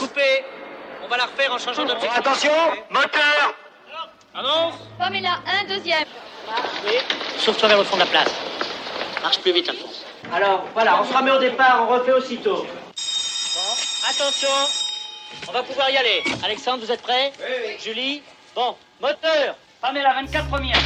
Coupé. On va la refaire en changeant d'objectif. Attention, moteur Avance. Pamela, un deuxième. Sauve-toi vers le fond de la place. Marche plus vite, Alphonse. Alors, voilà, on se remet au départ, on refait aussitôt. Bon, attention. On va pouvoir y aller. Alexandre, vous êtes prêts? Oui, oui. Julie? Bon, moteur. Pamela, 24 premières.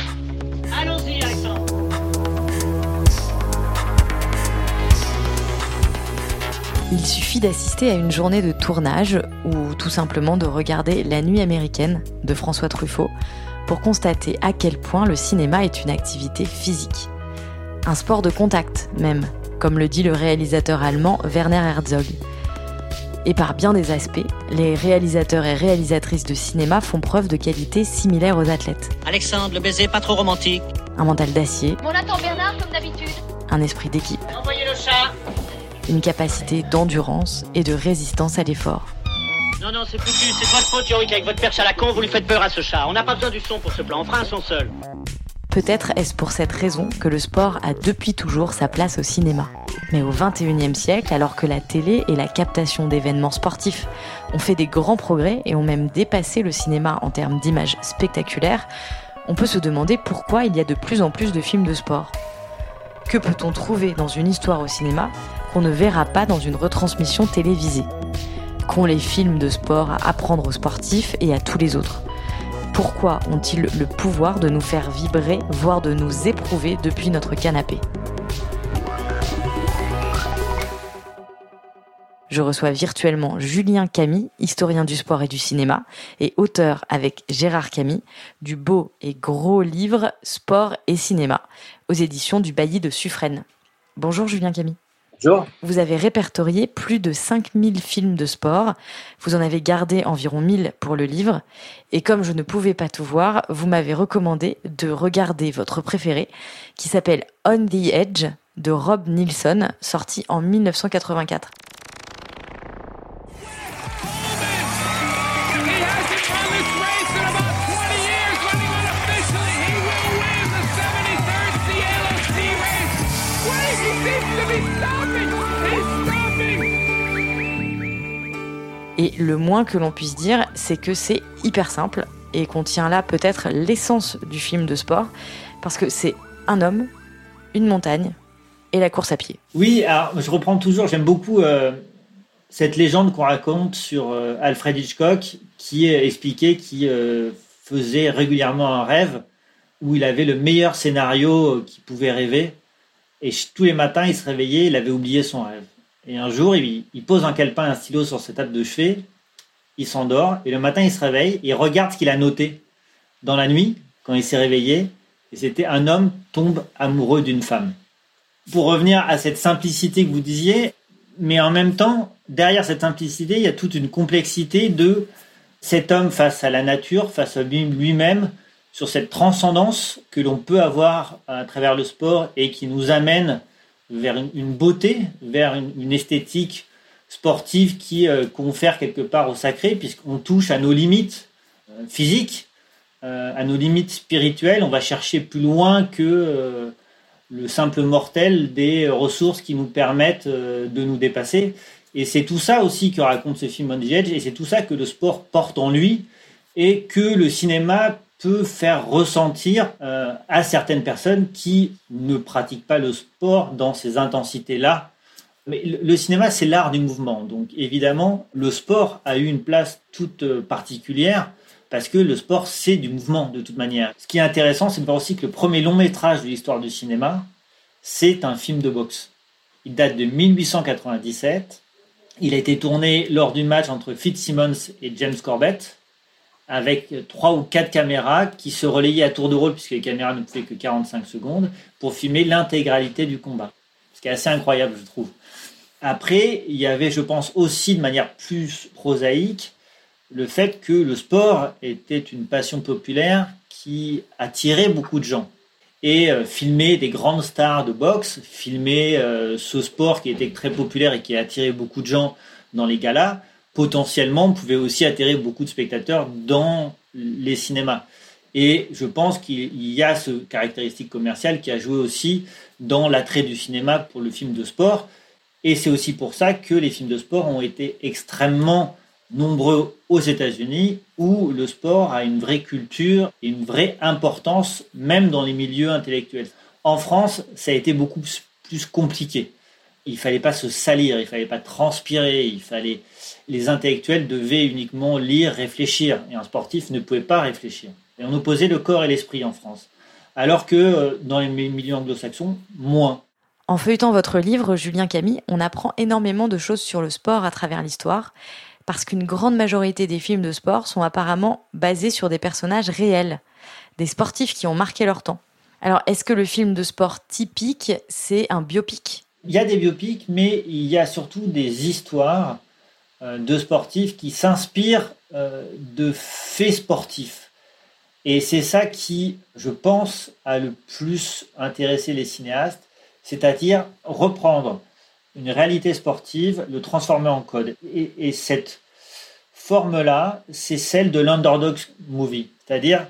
Il suffit d'assister à une journée de tournage ou tout simplement de regarder La Nuit américaine de François Truffaut pour constater à quel point le cinéma est une activité physique. Un sport de contact même, comme le dit le réalisateur allemand Werner Herzog. Et par bien des aspects, les réalisateurs et réalisatrices de cinéma font preuve de qualités similaires aux athlètes. Alexandre, le baiser pas trop romantique. Un mental d'acier, On attend Bernard comme d'habitude. un esprit d'équipe, Envoyez le chat. Une capacité d'endurance et de résistance à l'effort. Non, non, c'est foutu, c'est de votre faute, Yorick, avec votre perche à la con, vous lui faites peur à ce chat. On n'a pas besoin du son pour ce plan, on fera un son seul. Peut-être est-ce pour cette raison que le sport a depuis toujours sa place au cinéma. Mais au XXIe siècle, alors que la télé et la captation d'événements sportifs ont fait des grands progrès et ont même dépassé le cinéma en termes d'images spectaculaires, on peut se demander pourquoi il y a de plus en plus de films de sport. Que peut-on trouver dans une histoire au cinéma qu'on ne verra pas dans une retransmission télévisée Qu'ont les films de sport à apprendre aux sportifs et à tous les autres? Pourquoi ont-ils le pouvoir de nous faire vibrer, voire de nous éprouver depuis notre canapé? Je reçois virtuellement Julien Camille, historien du sport et du cinéma, et auteur avec Gérard Camille du beau et gros livre Sport et cinéma, aux éditions du Bailli de Suffren. Bonjour Julien Camille. Vous avez répertorié plus de 5000 films de sport. Vous en avez gardé environ 1000 pour le livre. Et comme je ne pouvais pas tout voir, vous m'avez recommandé de regarder votre préféré, qui s'appelle On the Edge de Rob Nielsen, sorti en 1984. Et le moins que l'on puisse dire, c'est que c'est hyper simple et contient là peut-être l'essence du film de sport, parce que c'est un homme, une montagne et la course à pied. Oui, alors je reprends toujours, j'aime beaucoup euh, cette légende qu'on raconte sur euh, Alfred Hitchcock qui expliqué qu'il euh, faisait régulièrement un rêve où il avait le meilleur scénario qu'il pouvait rêver. Et tous les matins, il se réveillait, il avait oublié son rêve. Et un jour, il, pose un calepin, un stylo sur sa table de chevet, il s'endort, et le matin, il se réveille, et regarde ce qu'il a noté dans la nuit, quand il s'est réveillé, et c'était un homme tombe amoureux d'une femme. Pour revenir à cette simplicité que vous disiez, mais en même temps, derrière cette simplicité, il y a toute une complexité de cet homme face à la nature, face à lui- lui-même, sur cette transcendance que l'on peut avoir à travers le sport et qui nous amène vers une, beauté, vers une, esthétique sportive qui euh, confère quelque part au sacré, puisqu'on touche à nos limites euh, physiques, euh, à nos limites spirituelles. On va chercher plus loin que le simple mortel des ressources qui nous permettent de nous dépasser. Et c'est tout ça aussi que raconte ce film On the Edge, et c'est tout ça que le sport porte en lui, et que le cinéma peut faire ressentir euh, à certaines personnes qui ne pratiquent pas le sport dans ces intensités-là. Le cinéma, c'est l'art du mouvement. Donc évidemment, le sport a eu une place toute euh, particulière parce que le sport, c'est du mouvement de toute manière. Ce qui est intéressant, c'est de voir aussi que le premier long métrage de l'histoire du cinéma, c'est un film de boxe. Il date de 1897. Il a été tourné lors du match entre Fitzsimmons et James Corbett, avec trois ou quatre caméras qui se relayaient à tour de rôle, puisque les caméras ne pouvaient que 45 secondes, pour filmer l'intégralité du combat. Ce qui est assez incroyable, je trouve. Après, il y avait, je pense, aussi de manière plus prosaïque, le fait que le sport était une passion populaire qui attirait beaucoup de gens. Et euh, filmer des grandes stars de boxe, filmer euh, ce sport qui était très populaire et qui a attiré beaucoup de gens dans les galas, potentiellement pouvait aussi attirer beaucoup de spectateurs dans les cinémas. Et je pense qu'il y a ce caractéristique commerciale qui a joué aussi dans l'attrait du cinéma pour le film de sport. Et c'est aussi pour ça que les films de sport ont été extrêmement nombreux aux États-Unis où le sport a une vraie culture et une vraie importance, même dans les milieux intellectuels. En France, ça a été beaucoup plus compliqué. Il fallait pas se salir, il fallait pas transpirer, il fallait les intellectuels devaient uniquement lire, réfléchir, et un sportif ne pouvait pas réfléchir. Et on opposait le corps et l'esprit en France, alors que euh, dans les milieux anglo-saxons, moins. En feuilletant votre livre, Julien Camille, on apprend énormément de choses sur le sport à travers l'histoire, parce qu'une grande majorité des films de sport sont apparemment basés sur des personnages réels, des sportifs qui ont marqué leur temps. Alors, est-ce que le film de sport typique, c'est un biopic? Il y a des biopics, mais il y a surtout des histoires de sportifs qui s'inspirent euh, de faits sportifs. Et c'est ça qui, je pense, a le plus intéressé les cinéastes, c'est-à-dire reprendre une réalité sportive, le transformer en code. Et, et cette forme-là, c'est celle de l'underdog movie, c'est-à-dire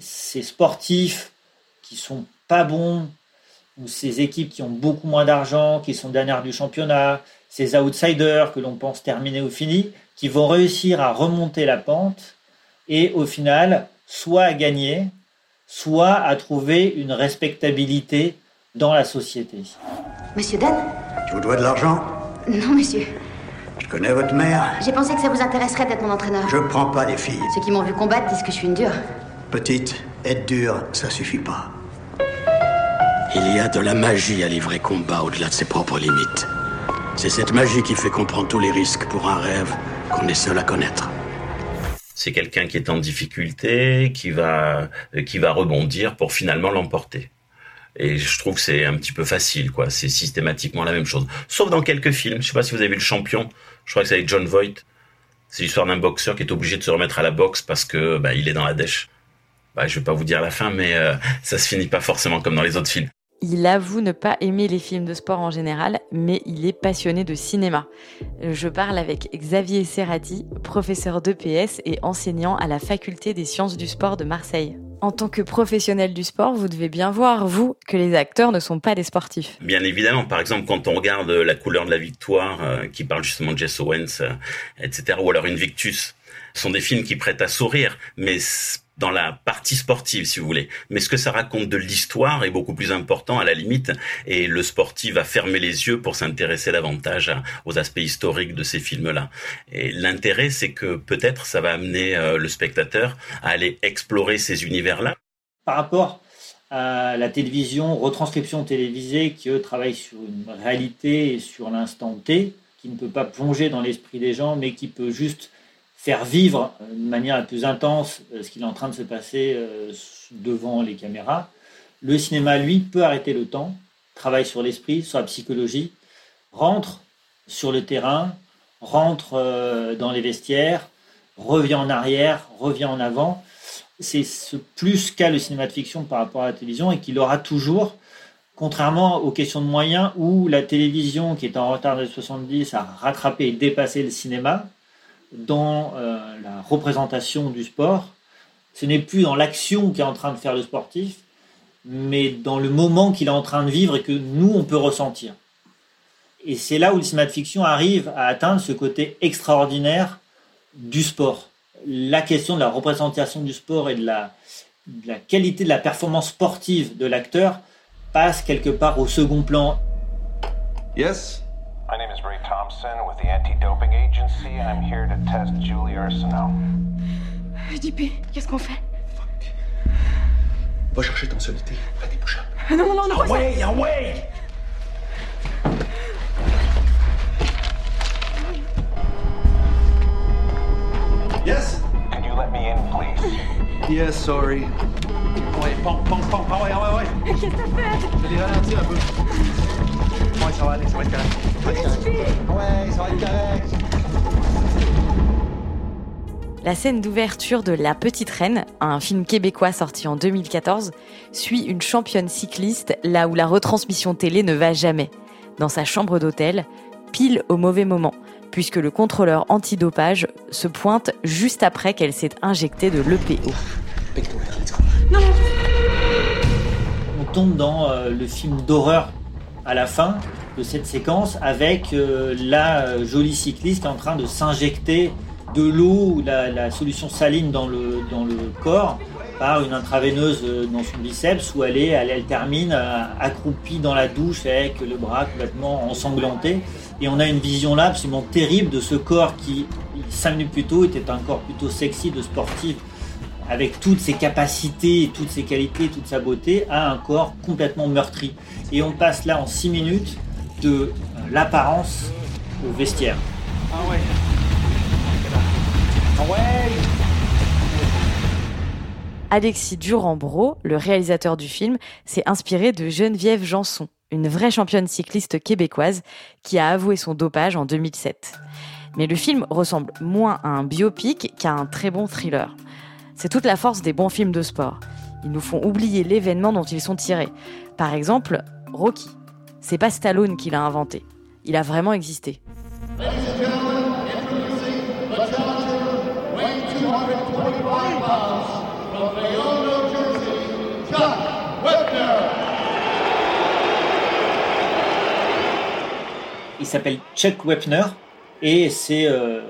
ces sportifs qui sont pas bons, ou ces équipes qui ont beaucoup moins d'argent, qui sont dernières du championnat, ces outsiders que l'on pense terminer ou fini, qui vont réussir à remonter la pente et au final, soit à gagner, soit à trouver une respectabilité dans la société. Monsieur Dan Je vous dois de l'argent Non, monsieur. Je connais votre mère. J'ai pensé que ça vous intéresserait d'être mon entraîneur. Je prends pas les filles. Ceux qui m'ont vu combattre disent que je suis une dure. Petite, être dure, ça suffit pas. Il y a de la magie à livrer combat au-delà de ses propres limites. C'est cette magie qui fait comprendre tous les risques pour un rêve qu'on est seul à connaître. C'est quelqu'un qui est en difficulté, qui va, qui va rebondir pour finalement l'emporter. Et je trouve que c'est un petit peu facile, quoi. C'est systématiquement la même chose. Sauf dans quelques films. Je sais pas si vous avez vu Le Champion. Je crois que c'est avec John Voight. C'est l'histoire d'un boxeur qui est obligé de se remettre à la boxe parce que bah, il est dans la dèche. Bah, je vais pas vous dire la fin, mais euh, ça se finit pas forcément comme dans les autres films. Il avoue ne pas aimer les films de sport en général, mais il est passionné de cinéma. Je parle avec Xavier Serrati, professeur d'EPS et enseignant à la faculté des sciences du sport de Marseille. En tant que professionnel du sport, vous devez bien voir, vous, que les acteurs ne sont pas des sportifs. Bien évidemment, par exemple, quand on regarde La couleur de la victoire, euh, qui parle justement de Jess Owens, euh, etc., ou alors Invictus, ce sont des films qui prêtent à sourire, mais dans la partie sportive, si vous voulez. Mais ce que ça raconte de l'histoire est beaucoup plus important à la limite, et le sportif va fermer les yeux pour s'intéresser davantage aux aspects historiques de ces films-là. Et l'intérêt, c'est que peut-être ça va amener euh, le spectateur à aller explorer ces univers-là. Par rapport à la télévision, retranscription télévisée qui, eux, travaillent sur une réalité et sur l'instant T, qui ne peut pas plonger dans l'esprit des gens, mais qui peut juste faire vivre de manière la plus intense euh, ce qu'il est en train de se passer euh, devant les caméras. Le cinéma, lui, peut arrêter le temps, travaille sur l'esprit, sur la psychologie, rentre sur le terrain, rentre euh, dans les vestiaires, revient en arrière, revient en avant. C'est ce plus qu'a le cinéma de fiction par rapport à la télévision et qu'il aura toujours, contrairement aux questions de moyens où la télévision, qui est en retard de 70, a rattrapé et dépassé le cinéma dans euh, la représentation du sport. Ce n'est plus dans l'action qu'est en train de faire le sportif, mais dans le moment qu'il est en train de vivre et que nous, on peut ressentir. Et c'est là où le cinéma de fiction arrive à atteindre ce côté extraordinaire du sport. La question de la représentation du sport et de la, de la qualité de la performance sportive de l'acteur passe quelque part au second plan. Yes? Thompson with the Anti-Doping Agency, and I'm here to test Julie Arsenault. JP, qu'est-ce qu'on fait Va chercher ton solité. Fais des push-ups. Non, non, non, non. Away, away! Yes? Could you let me in, please? Yes, sorry. Ouais, pom, pom, pom. Ah ouais, ah ouais, ouais. Qu'est-ce que t'as fait Je vais les ralentir un peu. Ouais, ça va aller, ça va être correct. Ça va être correct. Ouais, ça va être correct. La scène d'ouverture de La Petite Reine, un film québécois sorti en 2014, suit une championne cycliste là où la retransmission télé ne va jamais, dans sa chambre d'hôtel, pile au mauvais moment, puisque le contrôleur antidopage se pointe juste après qu'elle s'est injectée de l'EPO. Pique-toi, let's go. on tombe dans euh, le film d'horreur à la fin de cette séquence avec euh, la euh, jolie cycliste en train de s'injecter de l'eau ou la, solution saline dans le, corps par une intraveineuse euh, dans son biceps où elle, est, elle, termine accroupie dans la douche avec le bras complètement ensanglanté. Et on a une vision là absolument terrible de ce corps qui, cinq minutes plus tôt, était un corps plutôt sexy de sportif avec toutes ses capacités, toutes ses qualités, toute sa beauté, à un corps complètement meurtri. Et on passe là en six minutes de euh, l'apparence au vestiaire. Ah ouais. Ah ouais. Alexis Durand-Bro, le réalisateur du film, s'est inspiré de Geneviève Janson, une vraie championne cycliste québécoise qui a avoué son dopage en 2007. Mais le film ressemble moins à un biopic qu'à un très bon thriller. C'est toute la force des bons films de sport. Ils nous font oublier l'événement dont ils sont tirés. Par exemple, Rocky. C'est pas Stallone qui l'a inventé. Il a vraiment existé. Il s'appelle Chuck Wepner et c'est euh,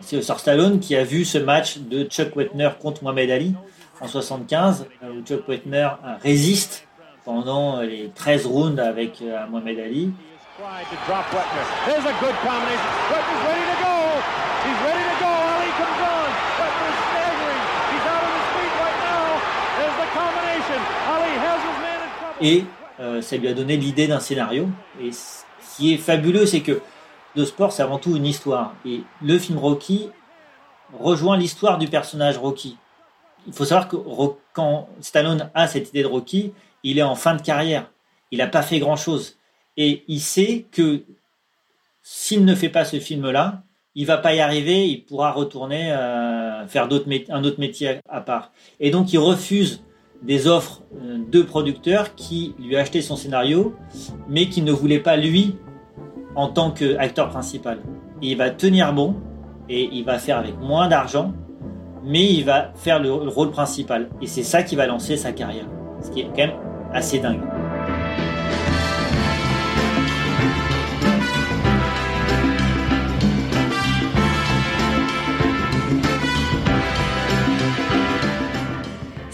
Sir Stallone qui a vu ce match de Chuck Wepner contre Mohamed Ali en 75 euh, où Chuck Wepner euh, résiste pendant les 13 rounds avec euh, Mohamed Ali. Wetner. Et euh, ça lui a donné l'idée d'un scénario. Et ce qui est fabuleux, c'est que le sport, c'est avant tout une histoire. Et le film Rocky rejoint l'histoire du personnage Rocky. Il faut savoir que quand Stallone a cette idée de Rocky, il est en fin de carrière. Il n'a pas fait grand-chose. Et il sait que s'il ne fait pas ce film-là, il va pas y arriver, il pourra retourner euh, faire un autre métier à part. Et donc il refuse des offres euh, de producteurs qui lui achetaient son scénario, mais qui ne voulaient pas lui en tant qu'acteur principal. Il va tenir bon et il va faire avec moins d'argent, mais il va faire le rôle principal. Et c'est ça qui va lancer sa carrière. Ce qui est quand même assez dingue.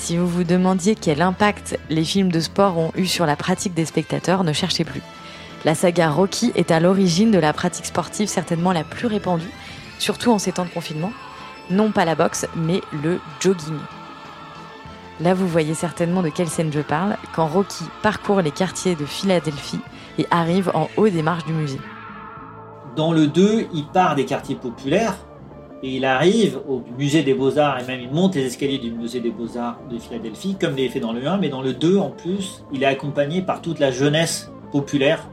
Si vous vous demandiez quel impact les films de sport ont eu sur la pratique des spectateurs, ne cherchez plus. La saga Rocky est à l'origine de la pratique sportive certainement la plus répandue, surtout en ces temps de confinement. Non pas la boxe, mais le jogging. Là, vous voyez certainement de quelle scène je parle, quand Rocky parcourt les quartiers de Philadelphie et arrive en haut des marches du musée. Dans le 2, il part des quartiers populaires et il arrive au musée des Beaux-Arts et même il monte les escaliers du musée des Beaux-Arts de Philadelphie, comme il est fait dans le 1, mais dans le 2 en plus, il est accompagné par toute la jeunesse populaire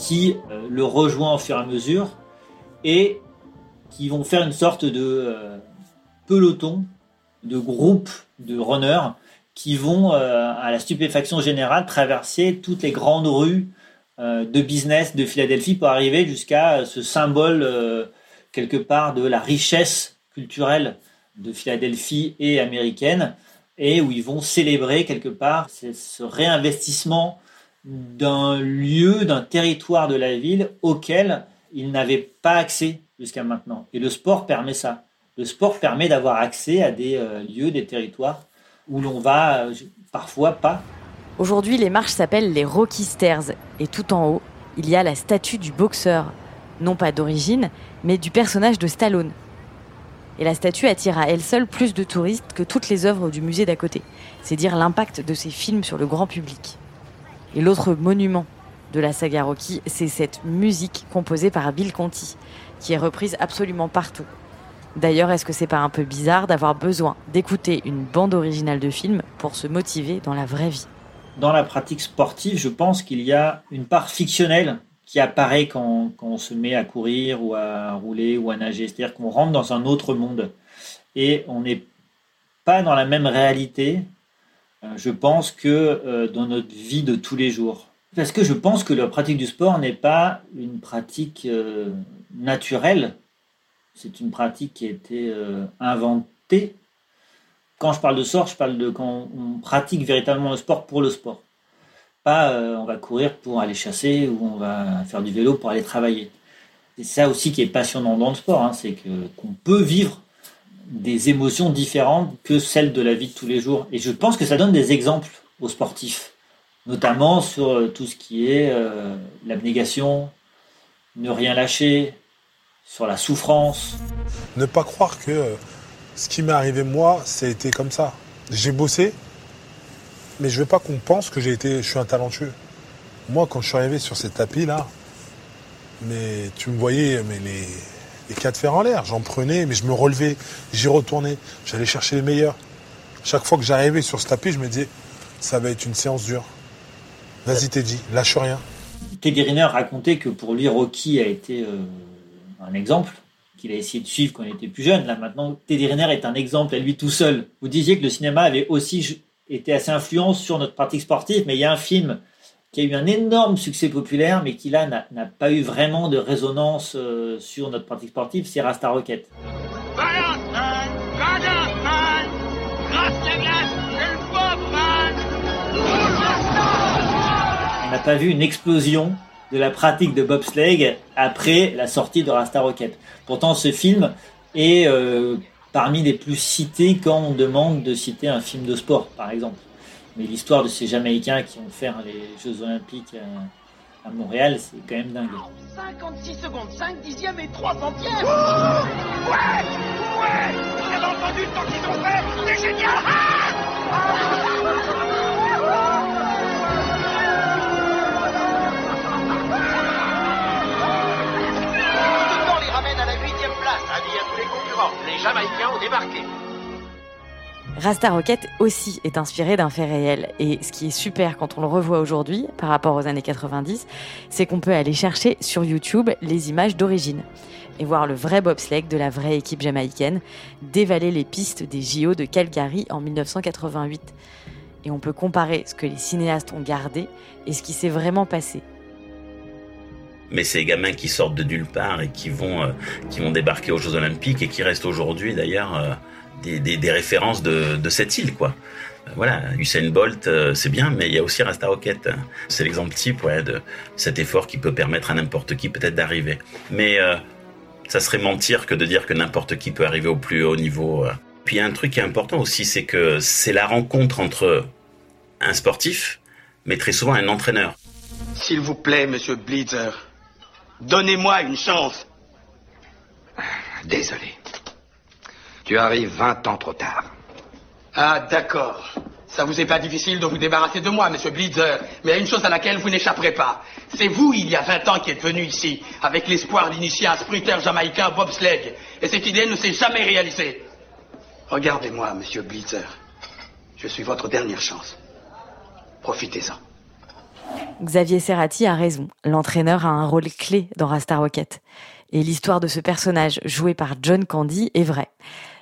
qui euh, le rejoint au fur et à mesure et qui vont faire une sorte de euh, peloton, de groupe de runners qui vont, euh, à la stupéfaction générale, traverser toutes les grandes rues de business de Philadelphie pour arriver jusqu'à ce symbole quelque part de la richesse culturelle de Philadelphie et américaine et où ils vont célébrer quelque part ce réinvestissement d'un lieu, d'un territoire de la ville auquel ils n'avaient pas accès jusqu'à maintenant. Et le sport permet ça. Le sport permet d'avoir accès à des euh, lieux, des territoires où l'on va euh, parfois pas. Aujourd'hui, les marches s'appellent les Rocky Stairs et tout en haut, il y a la statue du boxeur, non pas d'origine, mais du personnage de Stallone. Et la statue attire à elle seule plus de touristes que toutes les œuvres du musée d'à côté. C'est dire l'impact de ces films sur le grand public. Et l'autre monument de la saga Rocky, c'est cette musique composée par Bill Conti, qui est reprise absolument partout. D'ailleurs, est-ce que c'est pas un peu bizarre d'avoir besoin d'écouter une bande originale de film pour se motiver dans la vraie vie? Dans la pratique sportive, je pense qu'il y a une part fictionnelle qui apparaît quand, quand on se met à courir ou à rouler ou à nager. C'est-à-dire qu'on rentre dans un autre monde et on n'est pas dans la même réalité, je pense, que euh, dans notre vie de tous les jours. Parce que je pense que la pratique du sport n'est pas une pratique euh, naturelle, c'est une pratique qui a été euh, inventée. Quand je parle de sport, je parle de quand on pratique véritablement le sport pour le sport. Pas euh, on va courir pour aller chasser ou on va faire du vélo pour aller travailler. C'est ça aussi qui est passionnant dans le sport, hein, c'est que qu'on peut vivre des émotions différentes que celles de la vie de tous les jours. Et je pense que ça donne des exemples aux sportifs, notamment sur euh, tout ce qui est euh, l'abnégation, ne rien lâcher, sur la souffrance. Ne pas croire que euh, ce qui m'est arrivé moi, ça a été comme ça. J'ai bossé, mais je veux pas qu'on pense que j'ai été, je suis un talentueux. Moi, quand je suis arrivé sur ces tapis là, mais tu me voyais, mais les, les cas de en l'air, j'en prenais, mais je me relevais, j'y retournais, j'allais chercher les meilleurs. Chaque fois que j'arrivais sur ce tapis, je me disais, ça va être une séance dure. Vas-y Teddy, lâche rien. Teddy Riner racontait que pour lui, Rocky a été euh, un exemple qu'il a essayé de suivre quand il était plus jeune. Là maintenant, Teddy Riner est un exemple à lui tout seul. Vous disiez que le cinéma avait aussi été assez influent sur notre pratique sportive, mais il y a un film qui a eu un énorme succès populaire, mais qui là n'a pas eu vraiment de résonance euh, sur notre pratique sportive, c'est Rasta Rocket. On n'a pas vu une explosion de la pratique de bobsleigh après la sortie de Rasta Rocket. Pourtant, ce film est euh, parmi les plus cités quand on demande de citer un film de sport, par exemple. Mais l'histoire de ces Jamaïcains qui ont fait les Jeux Olympiques à, à Montréal, c'est quand même dingue. 56 secondes, 5 dixièmes et 3 centièmes Ouais Ouais Vous avez entendu le temps qu'ils ont fait C'est génial Ce Rasta Rocket aussi est inspiré d'un fait réel. Et ce qui est super quand on le revoit aujourd'hui, par rapport aux années 90, c'est qu'on peut aller chercher sur YouTube les images d'origine et voir le vrai bobsleigh de la vraie équipe jamaïcaine dévaler les pistes des JO de Calgary en 1988. Et on peut comparer ce que les cinéastes ont gardé et ce qui s'est vraiment passé. mais ces gamins qui sortent de nulle part et qui vont, euh, débarquer aux Jeux Olympiques et qui restent aujourd'hui d'ailleurs euh, des, des, des références de, de cette île, quoi. Euh, Voilà, Usain Bolt, euh, c'est bien, mais il y a aussi Rasta Rocket. C'est l'exemple type ouais, de cet effort qui peut permettre à n'importe qui peut-être d'arriver. Mais euh, ça serait mentir que de dire que n'importe qui peut arriver au plus haut niveau. euh. Puis il y a un truc qui est important aussi, c'est que c'est la rencontre entre un sportif, mais très souvent un entraîneur. S'il vous plaît, monsieur Blitzer, donnez-moi une chance. Désolé. Tu arrives 20 ans trop tard. Ah, d'accord. Ça vous est pas difficile de vous débarrasser de moi, monsieur Blitzer, mais il y a une chose à laquelle vous n'échapperez pas. C'est vous, il y a 20 ans, qui êtes venu ici, avec l'espoir d'initier un sprinter jamaïcain bobsleigh, et cette idée ne s'est jamais réalisée. Regardez-moi, monsieur Blitzer. Je suis votre dernière chance. Profitez-en. Xavier Serrati a raison. L'entraîneur a un rôle clé dans Rasta Rocket. Et l'histoire de ce personnage joué par John Candy est vraie.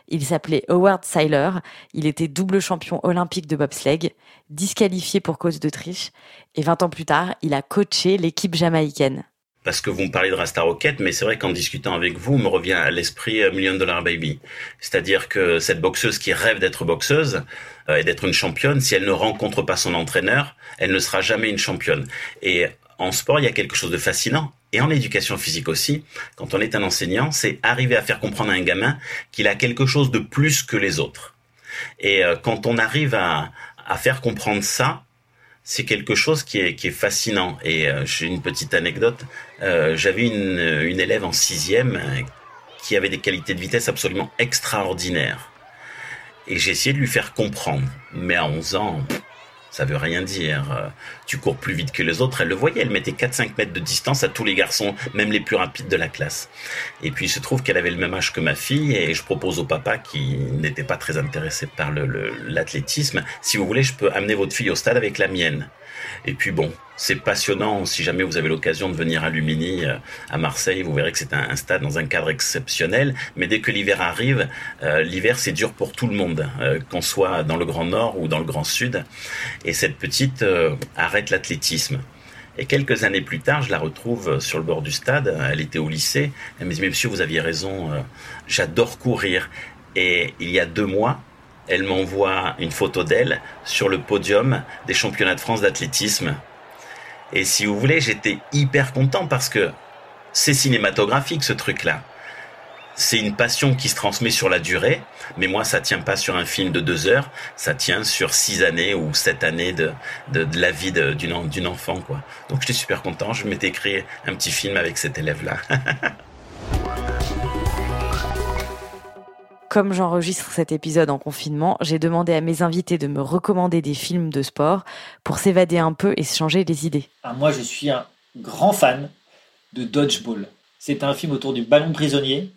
Il s'appelait Howard Seiler. Il était double champion olympique de bobsleigh, disqualifié pour cause de triche. Et 20 ans plus tard, il a coaché l'équipe jamaïcaine. Parce que vous me parlez de Rasta Rocket, mais c'est vrai qu'en discutant avec vous, me revient à l'esprit euh, Million Dollar Baby. C'est-à-dire que cette boxeuse qui rêve d'être boxeuse euh, et d'être une championne, si elle ne rencontre pas son entraîneur, elle ne sera jamais une championne. Et en sport, il y a quelque chose de fascinant. Et en éducation physique aussi, quand on est un enseignant, c'est arriver à faire comprendre à un gamin qu'il a quelque chose de plus que les autres. Et euh, quand on arrive à, faire comprendre ça, c'est quelque chose qui est, qui est fascinant. Et euh, j'ai une petite anecdote. Euh, J'avais une, une élève en sixième qui avait des qualités de vitesse absolument extraordinaires. Et j'ai essayé de lui faire comprendre. Mais à 11 ans, ça veut rien dire. Tu cours plus vite que les autres. Elle le voyait, elle mettait 4-5 mètres de distance à tous les garçons, même les plus rapides de la classe. Et puis il se trouve qu'elle avait le même âge que ma fille et je propose au papa qui n'était pas très intéressé par l'athlétisme, si vous voulez, je peux amener votre fille au stade avec la mienne. Et puis bon, c'est passionnant. Si jamais vous avez l'occasion de venir à Lumini, euh, à Marseille, vous verrez que c'est un, stade dans un cadre exceptionnel. Mais dès que l'hiver arrive, euh, l'hiver c'est dur pour tout le monde, euh, qu'on soit dans le Grand Nord ou dans le Grand Sud. Et cette petite arrête l'athlétisme. Et quelques années plus tard, je la retrouve sur le bord du stade. Elle était au lycée. Elle me dit, mais monsieur, vous aviez raison. J'adore courir. Et il y a deux mois, elle m'envoie une photo d'elle sur le podium des championnats de France d'athlétisme. Et si vous voulez, j'étais hyper content parce que c'est cinématographique ce truc-là. C'est une passion qui se transmet sur la durée, mais moi ça tient pas sur un film de deux heures, ça tient sur six années ou sept années de, de, de la vie d'une enfant quoi. Donc j'étais super content, je m'étais créé un petit film avec cet élève-là. Comme j'enregistre cet épisode en confinement, j'ai demandé à mes invités de me recommander des films de sport pour s'évader un peu et se changer les idées. Ah, moi, je suis un grand fan de Dodgeball. C'est un film autour du ballon prisonnier.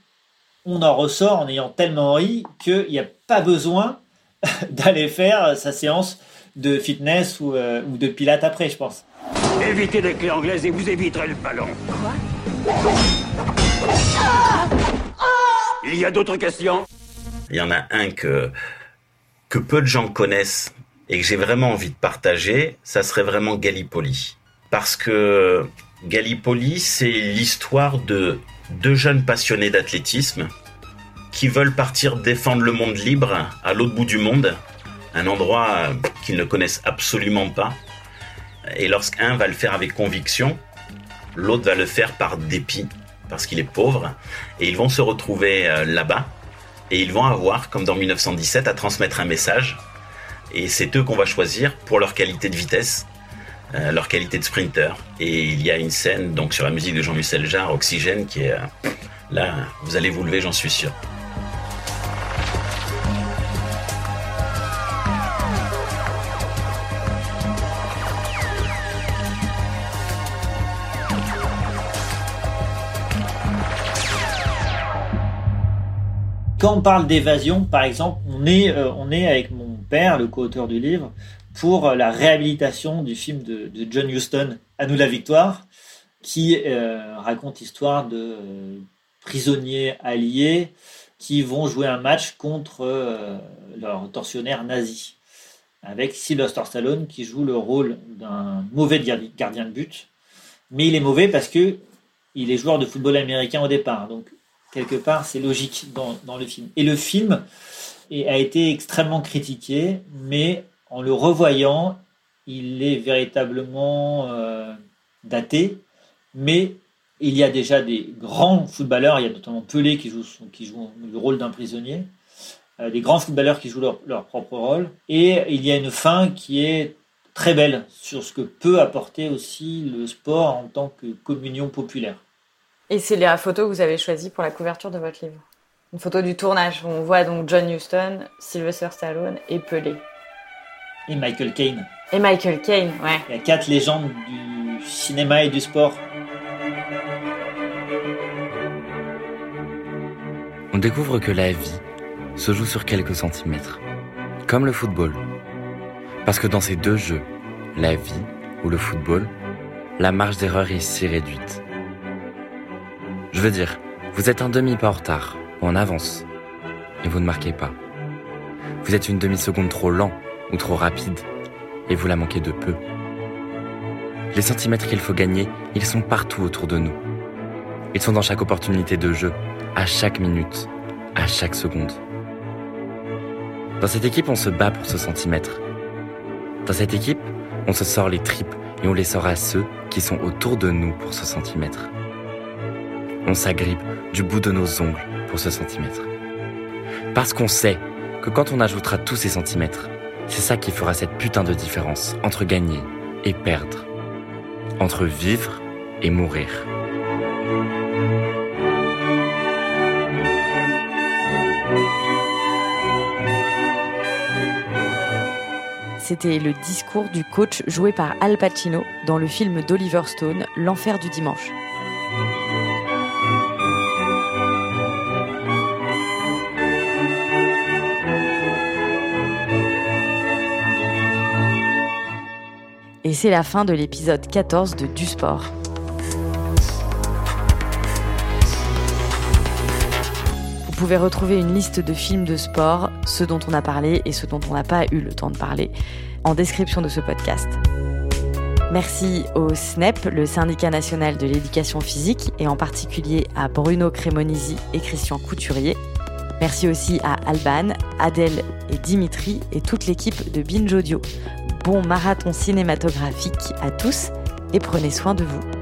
On en ressort en ayant tellement ri qu'il n'y a pas besoin d'aller faire sa séance de fitness ou, euh, ou de pilates après, je pense. Évitez les clés anglaises et vous éviterez le ballon. Il y a d'autres questions? Il y en a un que, que peu de gens connaissent et que j'ai vraiment envie de partager, ça serait vraiment Gallipoli. Parce que Gallipoli, c'est l'histoire de deux jeunes passionnés d'athlétisme qui veulent partir défendre le monde libre à l'autre bout du monde, un endroit qu'ils ne connaissent absolument pas. Et lorsqu'un va le faire avec conviction, l'autre va le faire par dépit, parce qu'il est pauvre, et ils vont se retrouver euh, là-bas, et ils vont avoir, comme dans 1917, à transmettre un message, et c'est eux qu'on va choisir pour leur qualité de vitesse, euh, leur qualité de sprinter. Et il y a une scène, donc sur la musique de Jean-Michel Jarre, Oxygène, qui est euh, là, vous allez vous lever, j'en suis sûr. Quand on parle d'évasion, par exemple, on est, euh, on est avec mon père, le co-auteur du livre, pour euh, la réhabilitation du film de, John Huston, À nous la victoire, qui euh, raconte l'histoire de prisonniers alliés qui vont jouer un match contre leur tortionnaire nazi, avec Sylvester Stallone qui joue le rôle d'un mauvais gardi- gardien de but, mais il est mauvais parce que il est joueur de football américain au départ, donc quelque part, c'est logique dans, le film. Et le film a été extrêmement critiqué, mais en le revoyant, il est véritablement euh, daté. Mais il y a déjà des grands footballeurs, il y a notamment Pelé qui joue, qui joue le rôle d'un prisonnier, euh, des grands footballeurs qui jouent leur propre rôle. Et il y a une fin qui est très belle sur ce que peut apporter aussi le sport en tant que communion populaire. Et c'est la photo que vous avez choisie pour la couverture de votre livre. Une photo du tournage où on voit donc John Huston, Sylvester Stallone et Pelé. Et Michael Caine. Et Michael Caine, ouais. Il y a quatre légendes du cinéma et du sport. On découvre que la vie se joue sur quelques centimètres, comme le football. Parce que dans ces deux jeux, la vie ou le football, la marge d'erreur est si réduite. Je veux dire, vous êtes un demi-pas en retard ou en avance, et vous ne marquez pas. Vous êtes une demi-seconde trop lent ou trop rapide, et vous la manquez de peu. Les centimètres qu'il faut gagner, ils sont partout autour de nous. Ils sont dans chaque opportunité de jeu, à chaque minute, à chaque seconde. Dans cette équipe, on se bat pour ce centimètre. Dans cette équipe, on se sort les tripes et on les sort à ceux qui sont autour de nous pour ce centimètre. On s'agrippe du bout de nos ongles pour ce centimètre. Parce qu'on sait que quand on ajoutera tous ces centimètres, c'est ça qui fera cette putain de différence entre gagner et perdre. Entre vivre et mourir. C'était le discours du coach joué par Al Pacino dans le film d'Oliver Stone, L'enfer du dimanche. Et c'est la fin de l'épisode 14 de Du Sport. Vous pouvez retrouver une liste de films de sport, ceux dont on a parlé et ceux dont on n'a pas eu le temps de parler, en description de ce podcast. Merci au SNEP, le syndicat national de l'éducation physique, et en particulier à Bruno Cremonisi et Christian Couturier. Merci aussi à Alban, Adèle et Dimitri et toute l'équipe de Binge Audio. Bon marathon cinématographique à tous et prenez soin de vous.